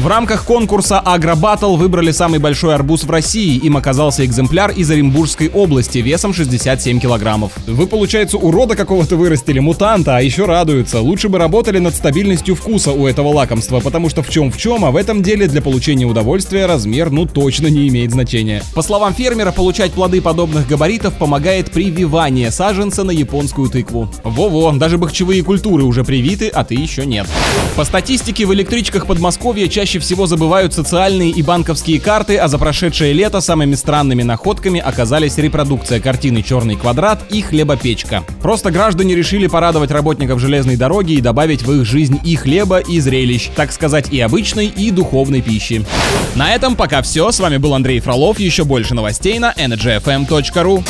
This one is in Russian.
В рамках конкурса Агробаттл выбрали самый большой арбуз в России. Им оказался экземпляр из Оренбургской области весом 67 килограммов. Вы, получается, урода какого-то вырастили, мутанта, а еще радуются. Лучше бы работали над стабильностью вкуса у этого лакомства, потому что в чем в чем, а в этом деле для получения удовольствия размер ну точно не имеет значения. По словам фермера, получать плоды подобных габаритов помогает прививание саженца на японскую тыкву. Во-во, даже бахчевые культуры уже привиты, а ты еще нет. По статистике, в электричках Подмосковья чаще всего забывают социальные и банковские карты, а за прошедшее лето самыми странными находками оказались репродукция картины «Черный квадрат» и «Хлебопечка». Просто граждане решили порадовать работников железной дороги и добавить в их жизнь и хлеба, и зрелищ, так сказать, и обычной, и духовной пищи. На этом пока все. С вами был Андрей Фролов. Еще больше новостей на energyfm.ru.